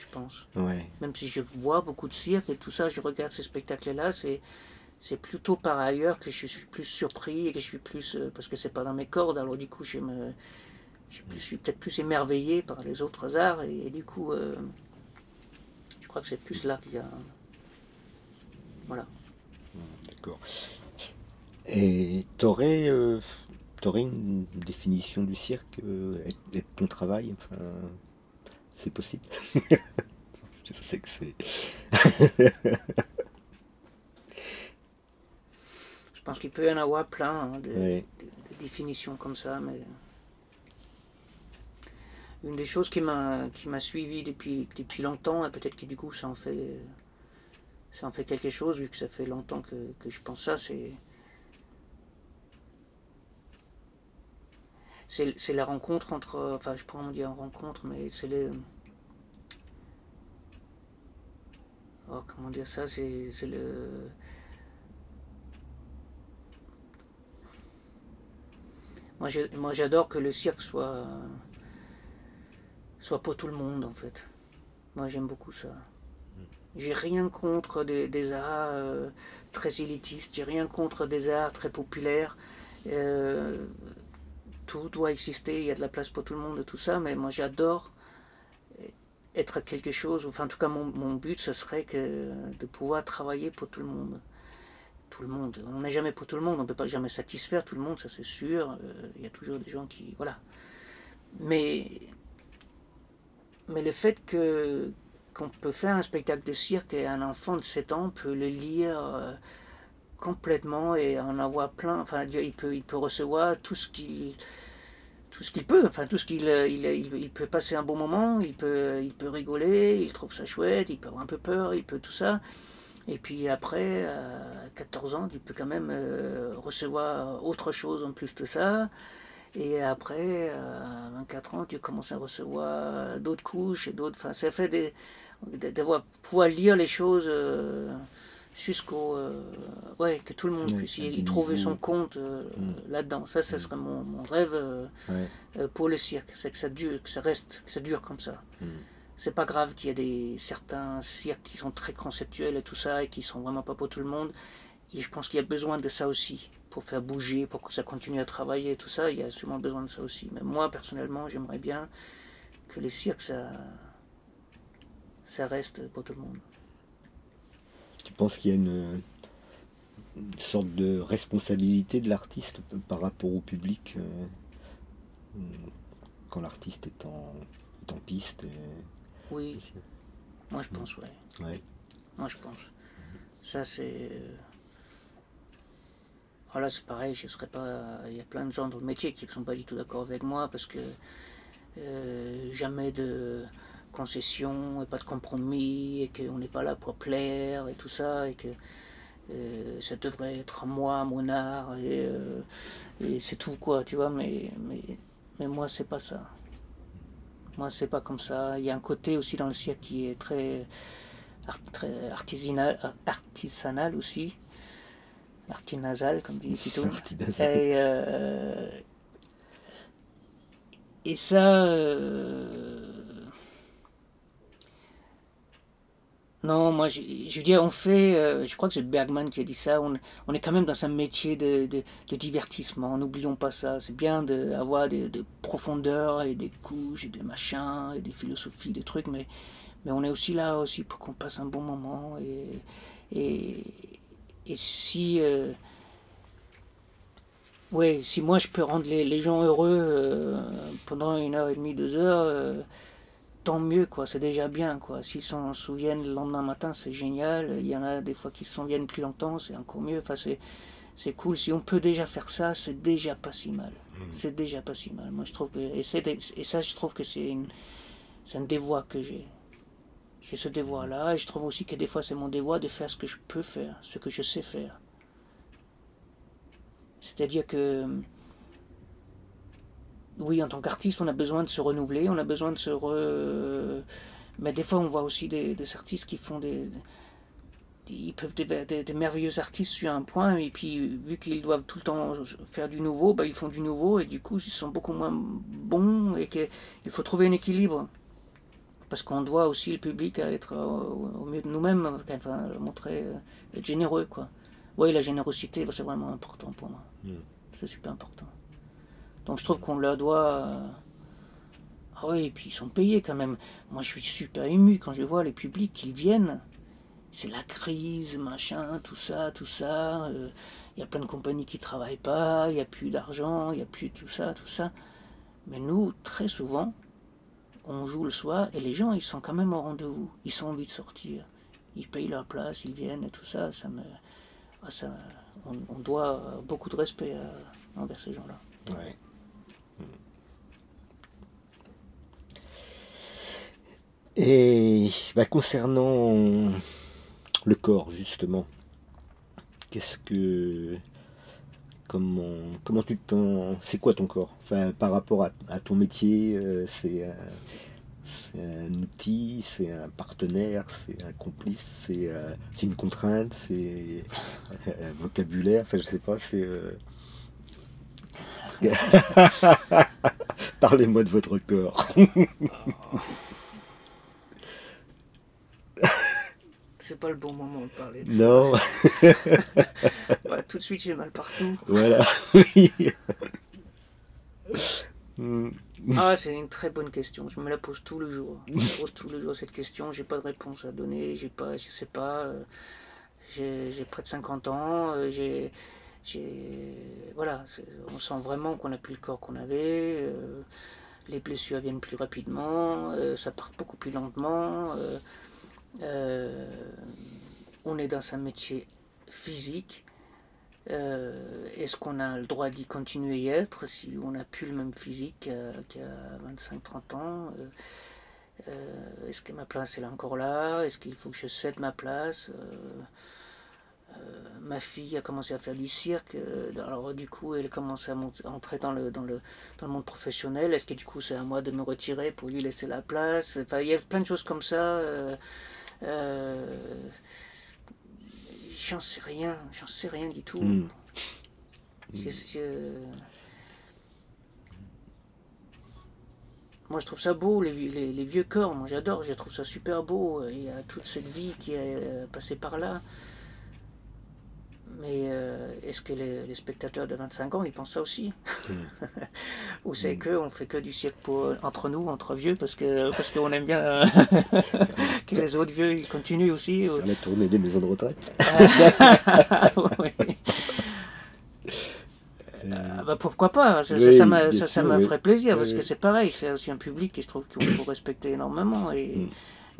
je pense. Même si je vois beaucoup de cirque et tout ça, je regarde ces spectacles-là, c'est c'est plutôt par ailleurs que je suis plus surpris et que je suis plus euh, parce que c'est pas dans mes cordes. Alors du coup, je me je suis peut-être plus émerveillé par les autres arts et, du coup, euh, je crois que c'est plus là qu'il y a voilà. D'accord. Et t'aurais euh, aurais une définition du cirque, et ton travail, enfin, c'est possible. [LAUGHS] je sais que c'est. Je pense qu'il peut y en avoir plein hein, de, définitions comme ça, mais. une des choses qui m'a qui m'a suivi depuis depuis longtemps et peut-être que du coup ça en fait ça en fait quelque chose vu que ça fait longtemps que, que je pense ça c'est c'est la rencontre entre enfin je pourrais dire rencontre mais c'est les oh, comment dire ça c'est le moi j'adore que le cirque soit soit pour tout le monde en fait. Moi j'aime beaucoup ça. J'ai rien contre des, arts euh, très élitistes, j'ai rien contre des arts très populaires. Euh, tout doit exister, il y a de la place pour tout le monde tout ça, mais moi j'adore être quelque chose, enfin en tout cas mon, but ce serait que de pouvoir travailler pour tout le monde. Tout le monde. On n'est jamais pour tout le monde, on ne peut pas jamais satisfaire tout le monde, ça c'est sûr. Euh, il y a toujours des gens qui. Voilà. Mais mais le fait que qu'on peut faire un spectacle de cirque et un enfant de 7 ans peut le lire euh, complètement et en avoir plein. Enfin, il peut, il peut recevoir tout ce qu'il tout ce qu'il peut, enfin tout ce qu'il euh, il, il, peut passer un bon moment, il peut, il peut rigoler, il trouve ça chouette, il peut avoir un peu peur, il peut tout ça. Et puis après, à 14 ans, tu peux quand même euh, recevoir autre chose en plus de ça. Et après, à 24 ans, tu commences à recevoir d'autres couches et d'autres. Enfin, ça fait des, d'avoir pouvoir lire les choses euh, jusqu'au. Euh, ouais, que tout le monde puisse y, trouver son compte euh, mm. là-dedans. Ça, ça mm. serait mon, mon rêve pour le cirque. C'est que ça dure, que ça reste, que ça dure comme ça. Mm. C'est pas grave qu'il y ait des, certains cirques qui sont très conceptuels et tout ça et qui sont vraiment pas pour tout le monde. Et je pense qu'il y a besoin de ça aussi pour faire bouger, pour que ça continue à travailler, tout ça, il y a sûrement besoin de ça aussi. Mais moi, personnellement, j'aimerais bien que les cirques, ça, ça reste pour tout le monde. Tu penses qu'il y a une, sorte de responsabilité de l'artiste par rapport au public euh, quand l'artiste est en, piste Oui, moi je pense, ouais. ouais. Moi je pense. Ça c'est euh, voilà, c'est pareil, je serais pas. Il y a plein de gens dans le métier qui ne sont pas du tout d'accord avec moi parce que euh, jamais de concession et pas de compromis et qu'on n'est pas là pour plaire et tout ça et que euh, ça devrait être moi, mon art et, euh, et c'est tout quoi, tu vois, mais, mais, mais moi c'est pas ça. Moi c'est pas comme ça. Il y a un côté aussi dans le cirque qui est très, très artisanal, artisanal aussi Nasal, comme dit Tito. [LAUGHS] Et, euh, et ça. Euh, non, moi, je, veux dire, on fait. Euh, je crois que c'est Bergman qui a dit ça. On, est quand même dans un métier de, de, divertissement. N'oublions pas ça. C'est bien d'avoir des, de profondeurs et des couches et des machins et des philosophies, des trucs, mais, mais on est aussi là aussi pour qu'on passe un bon moment. Et, et, et si. Euh, si moi je peux rendre les, gens heureux euh, pendant une heure et demie, deux heures, euh, tant mieux, quoi. C'est déjà bien, quoi. S'ils s'en souviennent le lendemain matin, c'est génial. Il y en a des fois qui se souviennent plus longtemps, c'est encore mieux. Enfin, c'est, cool. Si on peut déjà faire ça, c'est déjà pas si mal. Mmh. C'est déjà pas si mal. Moi, je trouve que. Et, et ça, je trouve que c'est une, c'est un devoir que j'ai. J'ai ce devoir-là, et je trouve aussi que des fois c'est mon devoir de faire ce que je peux faire, ce que je sais faire. C'est-à-dire que, oui, en tant qu'artiste, on a besoin de se renouveler, on a besoin de se re... Mais des fois, on voit aussi des, artistes qui font des... Ils peuvent être des, merveilleux artistes sur un point, et puis vu qu'ils doivent tout le temps faire du nouveau, bah, ils font du nouveau, et du coup, ils sont beaucoup moins bons, et qu'il faut trouver un équilibre parce qu'on doit aussi le public à être au, mieux de nous-mêmes, enfin, montrer, euh, être généreux, quoi. Oui, la générosité, c'est vraiment important pour moi. Hmm. C'est super important. Donc je trouve qu'on leur doit. Euh, ah oui, et puis ils sont payés quand même. Moi, je suis super ému quand je vois les publics qui viennent. C'est la crise, machin, tout ça, tout ça. Euh, il y a plein de compagnies qui travaillent pas, il n'y a plus d'argent, il n'y a plus tout ça, tout ça. Mais nous, très souvent, on joue le soir et les gens ils sont quand même au rendez-vous, ils ont envie de sortir, ils payent leur place, ils viennent et tout ça, ça me, ah, ça, on, doit beaucoup de respect envers ces gens-là. Et bah, concernant le corps, justement, qu'est-ce que. Comment, comment tu t'en. C'est quoi ton corps? Enfin, par rapport à, ton métier, euh, c'est un outil, c'est un partenaire, c'est un complice, c'est euh, une contrainte, c'est un vocabulaire, enfin je sais pas, c'est... Euh, [LAUGHS] Parlez-moi de votre corps. [LAUGHS] c'est pas le bon moment de parler de ça. Non. [LAUGHS] tout de suite, j'ai mal partout. Voilà. [LAUGHS] Oui. Ah, c'est une très bonne question. Je me la pose tous les jours. Je me pose tous les jours cette question. J'ai pas de réponse à donner. J'ai pas, je sais pas. Euh, j'ai près de 50 ans. Euh, j'ai, voilà, on sent vraiment qu'on n'a plus le corps qu'on avait. Euh, les blessures viennent plus rapidement. ça part beaucoup plus lentement. On est dans un métier physique euh, est-ce qu'on a le droit d'y continuer à être si on n'a plus le même physique qu'à 25-30 ans euh, euh, Est-ce que ma place est encore là? Est-ce qu'il faut que je cède ma place? Ma fille a commencé à faire du cirque, alors du coup elle commence à, entrer dans le, dans, le, dans le monde professionnel. Est-ce que du coup c'est à moi de me retirer pour lui laisser la place? Enfin, il y a plein de choses comme ça. J'en sais rien, j'en sais rien du tout. Hmm. Moi, je trouve ça beau, les, les, vieux corps. Moi, j'adore, je trouve ça super beau. Il y a toute cette vie qui est euh, passée par là. Mais euh, est-ce que les, spectateurs de 25 ans, ils pensent ça aussi? Hmm. [LAUGHS] Ou c'est hmm. que on fait que du cirque pour, entre nous, entre vieux, parce que parce qu'on aime bien euh, [LAUGHS] que les autres vieux ils continuent aussi Faire la tournée des maisons de retraite. [LAUGHS] Euh, bah, pourquoi pas? Ça, ça, me ferait plaisir, parce que c'est pareil, c'est aussi un public et je trouve qu'il faut respecter énormément. Et, hmm.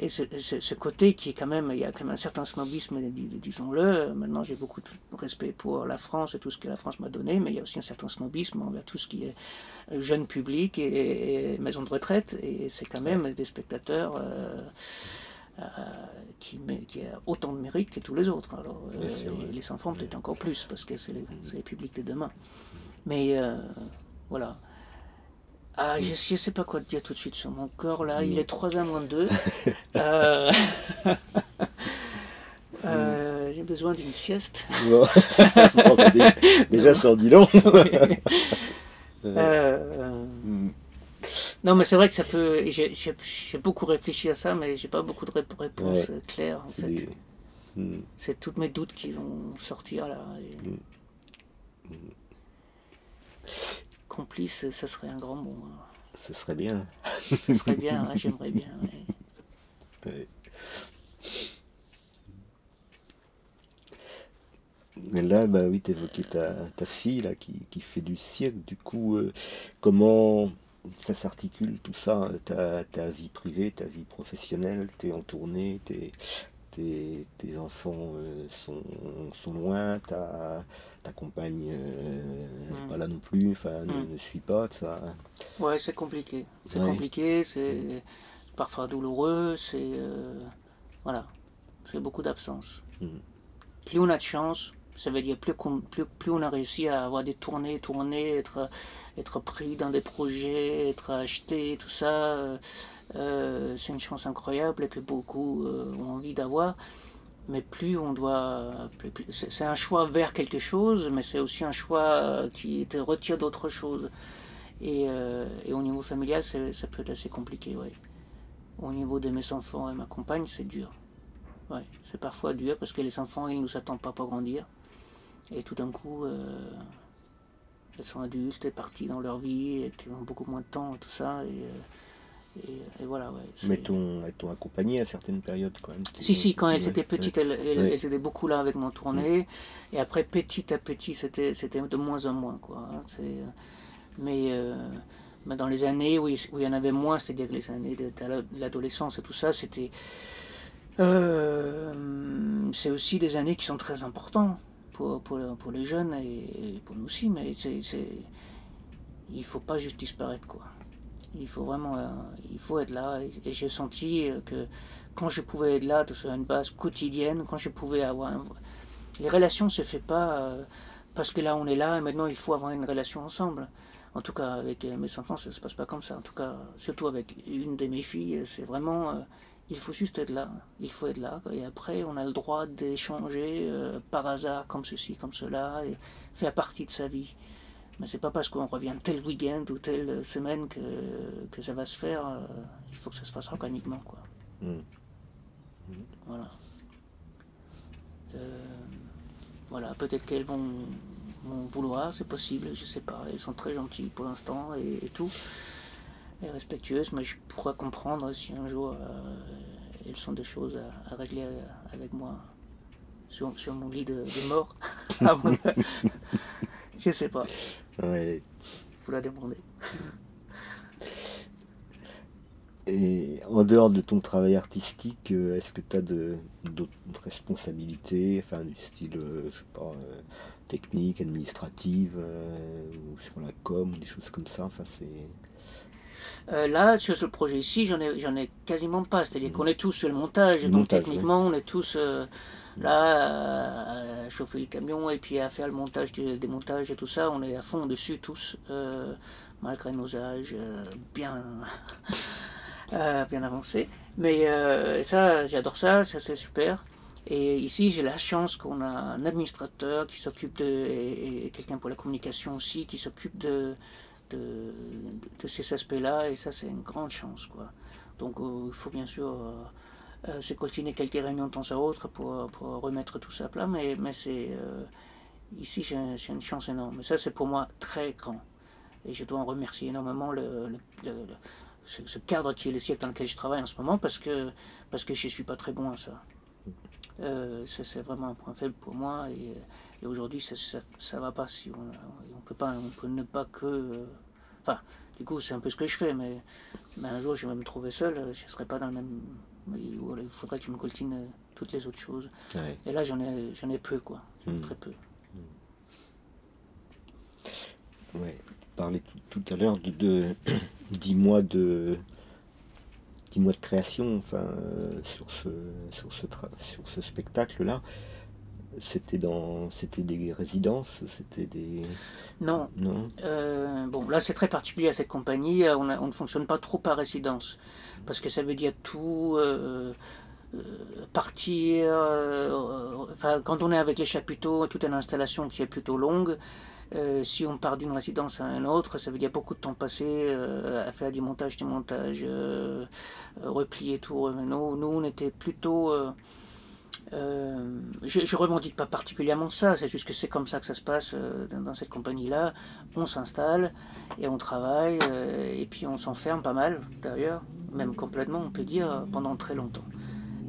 Et ce, ce, côté qui est quand même, il y a quand même un certain snobisme, disons-le. Maintenant, j'ai beaucoup de respect pour la France et tout ce que la France m'a donné, mais il y a aussi un certain snobisme envers tout ce qui est jeune public et, maison de retraite. Et c'est quand même des spectateurs euh, euh, qui, qui a autant de mérite que tous les autres. Alors, euh, les enfants, peut-être encore plus, parce que c'est les, les, publics de demain. Mais voilà. Ah, je, ne sais pas quoi te dire tout de suite sur mon corps là. Il est 3h moins 2. [LAUGHS] euh, [LAUGHS] euh, J'ai besoin d'une sieste. [LAUGHS] Bah, déjà, ça en dit long. Euh, mm. non, mais c'est vrai que ça peut. J'ai beaucoup réfléchi à ça, mais j'ai pas beaucoup de réponses claires en fait. Mm. C'est tous mes doutes qui vont sortir là. Mm complice, ça serait un grand mot. Hein. Ce serait bien. Ce serait bien, hein, j'aimerais bien. Mais là, bah oui, tu évoquais ta, ta, fille là, qui, qui, fait du cirque. Du coup, euh, comment ça s'articule tout ça ta, ta, vie privée, ta vie professionnelle? Tu es en tournée, tes, tes, tes enfants euh, sont, sont, loin, ta, ta compagne euh, pas là non plus, enfin ne, mm. suit pas, ça. Ouais, c'est compliqué. C'est compliqué, c'est parfois douloureux, c'est euh, voilà, c'est beaucoup d'absence. Mm. Plus on a de chance, ça veut dire plus, plus, plus, on a réussi à avoir des tournées, tournées, être, être pris dans des projets, être acheté, tout ça. Euh, c'est une chance incroyable que beaucoup ont envie d'avoir mais plus on doit. c'est un choix vers quelque chose, mais c'est aussi un choix qui te retire d'autre chose. Et, euh, et, au niveau familial, ça peut être assez compliqué, ouais. Au niveau de mes enfants et ma compagne, c'est dur. Ouais, c'est parfois dur parce que les enfants, ils ne nous attendent pas pour grandir. Et tout d'un coup, euh, elles sont adultes et parties dans leur vie et qui ont beaucoup moins de temps et tout ça. Euh, et, voilà, ouais, Mais t'ont accompagné à certaines périodes quand même Si, si, quand elles étaient petites, elles, étaient beaucoup là avec mon tournée. Et après, petit à petit, c'était de moins en moins. Quoi. Hein, euh, mais, euh, mais, dans les années où il, où il y en avait moins, c'est-à-dire les années de, l'adolescence et tout ça, c'était. Euh, c'est aussi des années qui sont très importantes pour, pour, pour les jeunes et pour nous aussi, mais c'est il faut pas juste disparaître. quoi. Il faut vraiment il faut être là. Et, j'ai senti que quand je pouvais être là sur une base quotidienne, quand je pouvais avoir... Les relations ne se font pas parce que là on est là et maintenant il faut avoir une relation ensemble. En tout cas, avec mes enfants, ça ne se passe pas comme ça. En tout cas, surtout avec une de mes filles, c'est vraiment il faut juste être là. Il faut être là. Et après, on a le droit d'échanger euh, par hasard, comme ceci, comme cela, et faire partie de sa vie. Mais c'est pas parce qu'on revient tel week-end ou telle semaine que, que ça va se faire. Euh, il faut que ça se fasse organiquement, quoi. Mm. Voilà. Euh, voilà, peut-être qu'elles vont, vouloir, c'est possible, je sais pas. Elles sont très gentilles pour l'instant et tout et respectueuse, mais je pourrais comprendre si un jour euh, elles sont des choses à, régler avec moi sur, sur mon lit de, mort. [LAUGHS] [LAUGHS] je sais pas. Ouais. Faut la demander. Et en dehors de ton travail artistique, euh, est-ce que tu as d'autres responsabilités, enfin du style, euh, je sais pas, technique, administrative, ou sur la com, des choses comme ça Enfin, c'est euh, là, sur ce projet ici, j'en ai, j'en ai quasiment pas. C'est-à-dire qu'on est tous sur le montage. donc techniquement, on est tous euh, là à, chauffer le camion et puis à faire le montage, du démontage et tout ça. On est à fond dessus tous, euh, malgré nos âges bien, [LAUGHS] bien avancés. Mais ça, j'adore ça, ça c'est super. Et ici, j'ai la chance qu'on a un administrateur qui s'occupe de, et quelqu'un pour la communication aussi, qui s'occupe de, de, de ces aspects-là, et ça c'est une grande chance. Quoi. Donc euh, il faut bien sûr euh, euh, se coltiner quelques réunions de temps à autre pour, pour remettre tout ça à plat, mais, mais c'est ici j'ai une chance énorme. Ça c'est pour moi très grand. Et je dois en remercier énormément le, ce, cadre qui est le siècle dans lequel je travaille en ce moment parce que, parce que je ne suis pas très bon à ça. c'est vraiment un point faible pour moi. Et, et aujourd'hui, ça, ça, va pas si on, on peut pas, on peut ne pas que. Euh, enfin, du coup, c'est un peu ce que je fais, mais, mais un jour, je vais me trouver seul, je ne serai pas dans le même. Il faudrait que je me coltine euh, toutes les autres choses. Et là, j'en ai, j'en ai peu, quoi. Hmm. Très peu. Hmm. Ouais. Tu parlais tout, à l'heure de, de [COUGHS] 10 mois de 10 mois de création enfin, euh, sur ce, sur ce, sur ce spectacle-là. C'était dans, c'était des résidences, c'était des. Non. Non. Euh, bon, là c'est très particulier à cette compagnie. Euh, on, on, ne fonctionne pas trop par résidence, parce que ça veut dire tout. Euh, partir, enfin, quand on est avec les chapiteaux, toute une installation qui est plutôt longue, si on part d'une résidence à une autre, ça veut dire beaucoup de temps passé à faire du montage, du montage, replier tout. Nous, nous, on était plutôt euh, je, ne revendique pas particulièrement ça, c'est juste que c'est comme ça que ça se passe euh, dans, cette compagnie-là. On s'installe et on travaille, euh, et puis on s'enferme pas mal d'ailleurs, même complètement, on peut dire, pendant très longtemps.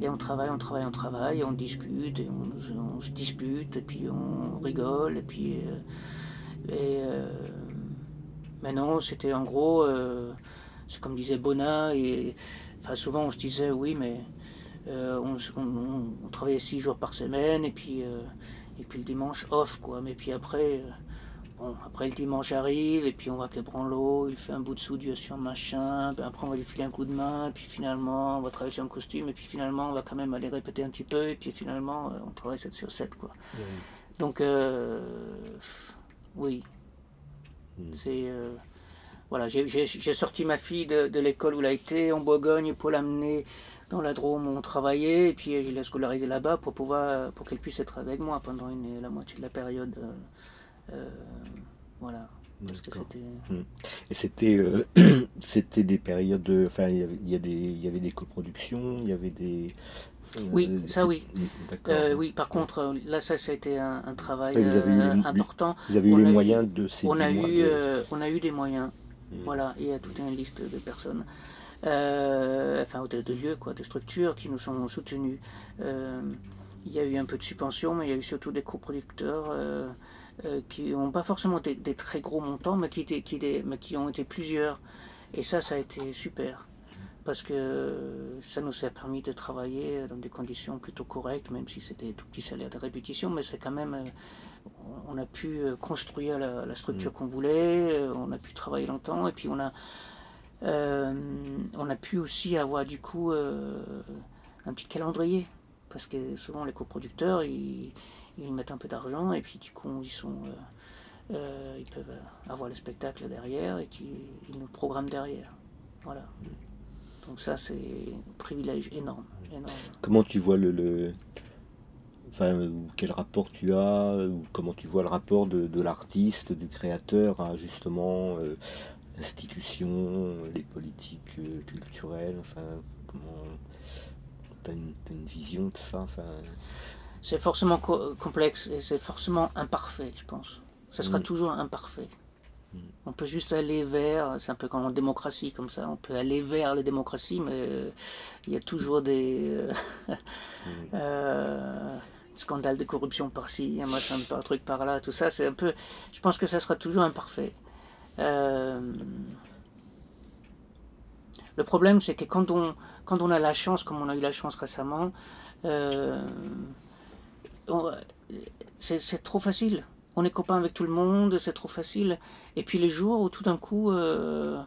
Et on travaille, on travaille, on travaille, on discute, et on, se dispute, et puis on rigole, et puis. et, mais non, c'était en gros, c'est comme disait Bona, et enfin, souvent on se disait oui, mais euh, on, travaillait six jours par semaine et puis, euh, et puis le dimanche off quoi. Mais puis après, euh, bon, après le dimanche arrive et puis on va québranler l'eau, il fait un bout de soudure sur machin, puis après on va lui filer un coup de main, et puis finalement on va travailler sur un costume et puis finalement on va quand même aller répéter un petit peu et puis finalement on travaille 7 sur 7 quoi. Donc oui, hmm. c'est voilà, j'ai sorti ma fille de, de l'école où elle a été en Bourgogne pour l'amener dans la Drôme on travaillait, et puis je l'ai scolarisée là-bas pour pouvoir pour qu'elle puisse être avec moi pendant une, la moitié de la période. Euh, euh, voilà. Parce que c'était... Hmm. Et c'était, euh, [CLEARS THROAT] c'était des périodes, enfin il y, avait, des, il y avait des coproductions, il y avait des... oui, ça oui. oui, par contre, là, ça, ça a été un, travail important. Vous avez eu les moyens de ces on a eu, On a eu des moyens. Hmm. Voilà, il y a toute une liste de personnes. Euh, enfin de, lieux, quoi, de structures qui nous sont soutenus. Euh, il y a eu un peu de subventions, mais il y a eu surtout des coproducteurs euh, qui n'ont pas forcément des, très gros montants, mais qui, étaient, qui, mais qui ont été plusieurs. Et ça, ça a été super parce que ça nous a permis de travailler dans des conditions plutôt correctes, même si c'était tout petit salaire de répétition, mais c'est quand même, on a pu construire la, structure mmh. qu'on voulait, on a pu travailler longtemps, et puis on a, on a pu aussi avoir du coup un petit calendrier. Parce que souvent les coproducteurs, ils, ils mettent un peu d'argent et puis du coup ils sont euh, ils peuvent avoir le spectacle derrière et qui, ils nous programment derrière. Voilà. Donc ça, c'est un privilège énorme, Comment tu vois le, Enfin, quel rapport tu as, ou comment tu vois le rapport de, l'artiste, du créateur à justement euh, l'institution, les politiques euh, culturelles, enfin, comment tu as, une vision de ça enfin... C'est forcément complexe et c'est forcément imparfait, je pense ça sera mm. toujours imparfait. Mm. On peut juste aller vers, c'est un peu comme en démocratie comme ça, on peut aller vers la démocratie, mais euh, il y a toujours des euh, mm. [LAUGHS] euh, scandales de corruption par-ci, un machin, un truc par-là, tout ça, c'est un peu. Je pense que ça sera toujours imparfait. Le problème, c'est que quand on, quand on a la chance, comme on a eu la chance récemment, c'est trop facile on est copain avec tout le monde, c'est trop facile. Et puis les jours où tout d'un coup, euh,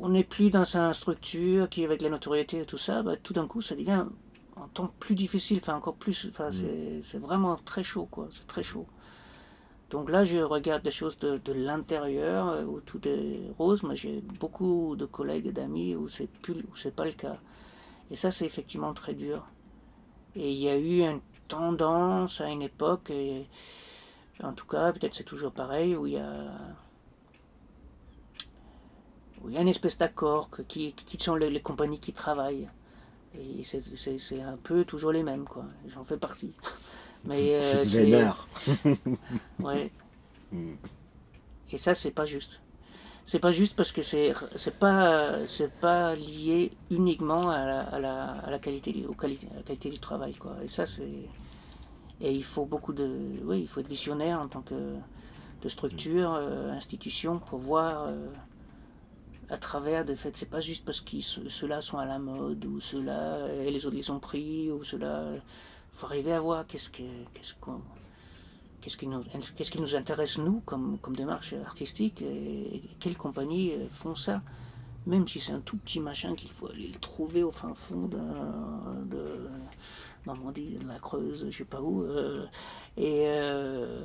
on n'est plus dans sa structure, qui avec la notoriété et tout ça, bah, tout d'un coup, ça devient un temps plus difficile, enfin encore plus, enfin mm. c'est vraiment très chaud, quoi, c'est très chaud. Donc là, je regarde des choses de, l'intérieur, euh, où tout est rose, mais j'ai beaucoup de collègues et d'amis où c'est plus, pas le cas. Et ça, c'est effectivement très dur. Et il y a eu un tendance à une époque, et en tout cas, peut-être c'est toujours pareil, où il y a, où il y a une espèce d'accord qui, qui sont les, compagnies qui travaillent. Et c'est un peu toujours les mêmes, quoi. J'en fais partie. [LAUGHS] Mais [LAUGHS] euh, c'est. [LAUGHS] ouais. Hmm. Et ça, c'est pas juste c'est pas juste parce que c'est c'est pas c'est pas lié uniquement à la, à la, à la qualité au qualité, à la qualité du travail quoi et ça c'est et il faut beaucoup de oui il faut être visionnaire en tant que de structure euh, institution pour voir euh, à travers de fait c'est pas juste parce que ceux-là sont à la mode ou ceux-là et les autres les ont pris ou ceux-là faut arriver à voir qu'est-ce que qu'est-ce qu'on qu'est-ce qui, nous, qu'est-ce qui nous intéresse, nous, comme, comme démarche artistique, et, quelles compagnies euh, font ça Même si c'est un tout petit machin qu'il faut aller le trouver au fin fond de, de Normandie, de la Creuse, je sais pas où. Euh, et euh,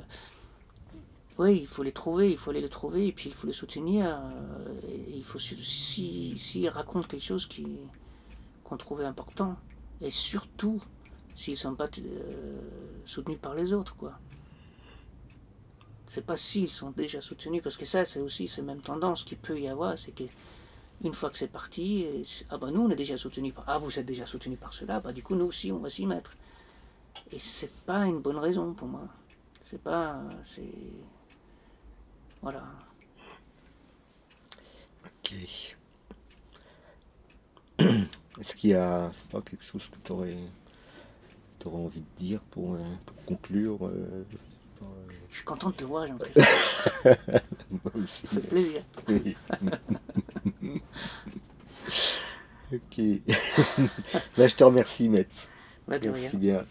oui, il faut les trouver, il faut aller les trouver, et puis il faut les soutenir. et il faut, s'ils si, racontent quelque chose qui, qu'on trouvait important, et surtout s'ils ne sont pas soutenus par les autres, quoi c'est pas s'ils sont déjà soutenus, parce que ça, c'est aussi cette même tendance qu'il peut y avoir, c'est que une fois que c'est parti, ah bah nous on est déjà soutenus par, ah vous êtes déjà soutenus par cela, bah du coup nous aussi on va s'y mettre. Et c'est pas une bonne raison pour moi. C'est pas, c'est, voilà. Ok. Est-ce qu'il y a quelque chose que tu aurais, envie de dire pour, euh, conclure euh, je suis content de te voir, Jean-Christophe. [LAUGHS] Moi aussi. Ça fait plaisir. [LAUGHS] ok. [LAUGHS] Là, je te remercie, Metz. Bah, Merci bien.